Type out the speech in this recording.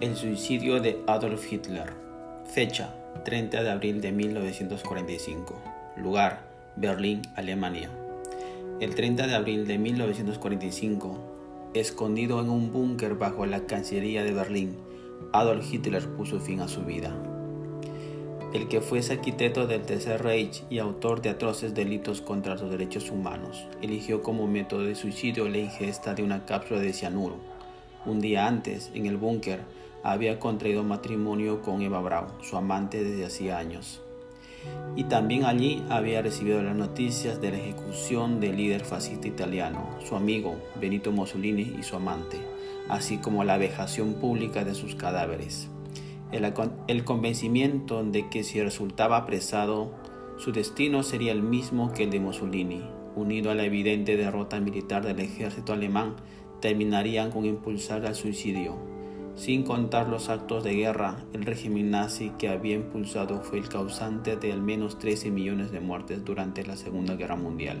El suicidio de Adolf Hitler. Fecha 30 de abril de 1945. Lugar Berlín, Alemania. El 30 de abril de 1945, escondido en un búnker bajo la Cancillería de Berlín, Adolf Hitler puso fin a su vida. El que fuese arquitecto del Tercer Reich y autor de atroces delitos contra los derechos humanos, eligió como método de suicidio la ingesta de una cápsula de cianuro. Un día antes, en el búnker, había contraído matrimonio con Eva Braun, su amante desde hacía años. Y también allí había recibido las noticias de la ejecución del líder fascista italiano, su amigo Benito Mussolini y su amante, así como la vejación pública de sus cadáveres. El, el convencimiento de que si resultaba apresado, su destino sería el mismo que el de Mussolini, unido a la evidente derrota militar del ejército alemán, terminarían con impulsar al suicidio sin contar los actos de guerra, el régimen nazi que había impulsado fue el causante de al menos 13 millones de muertes durante la Segunda Guerra Mundial.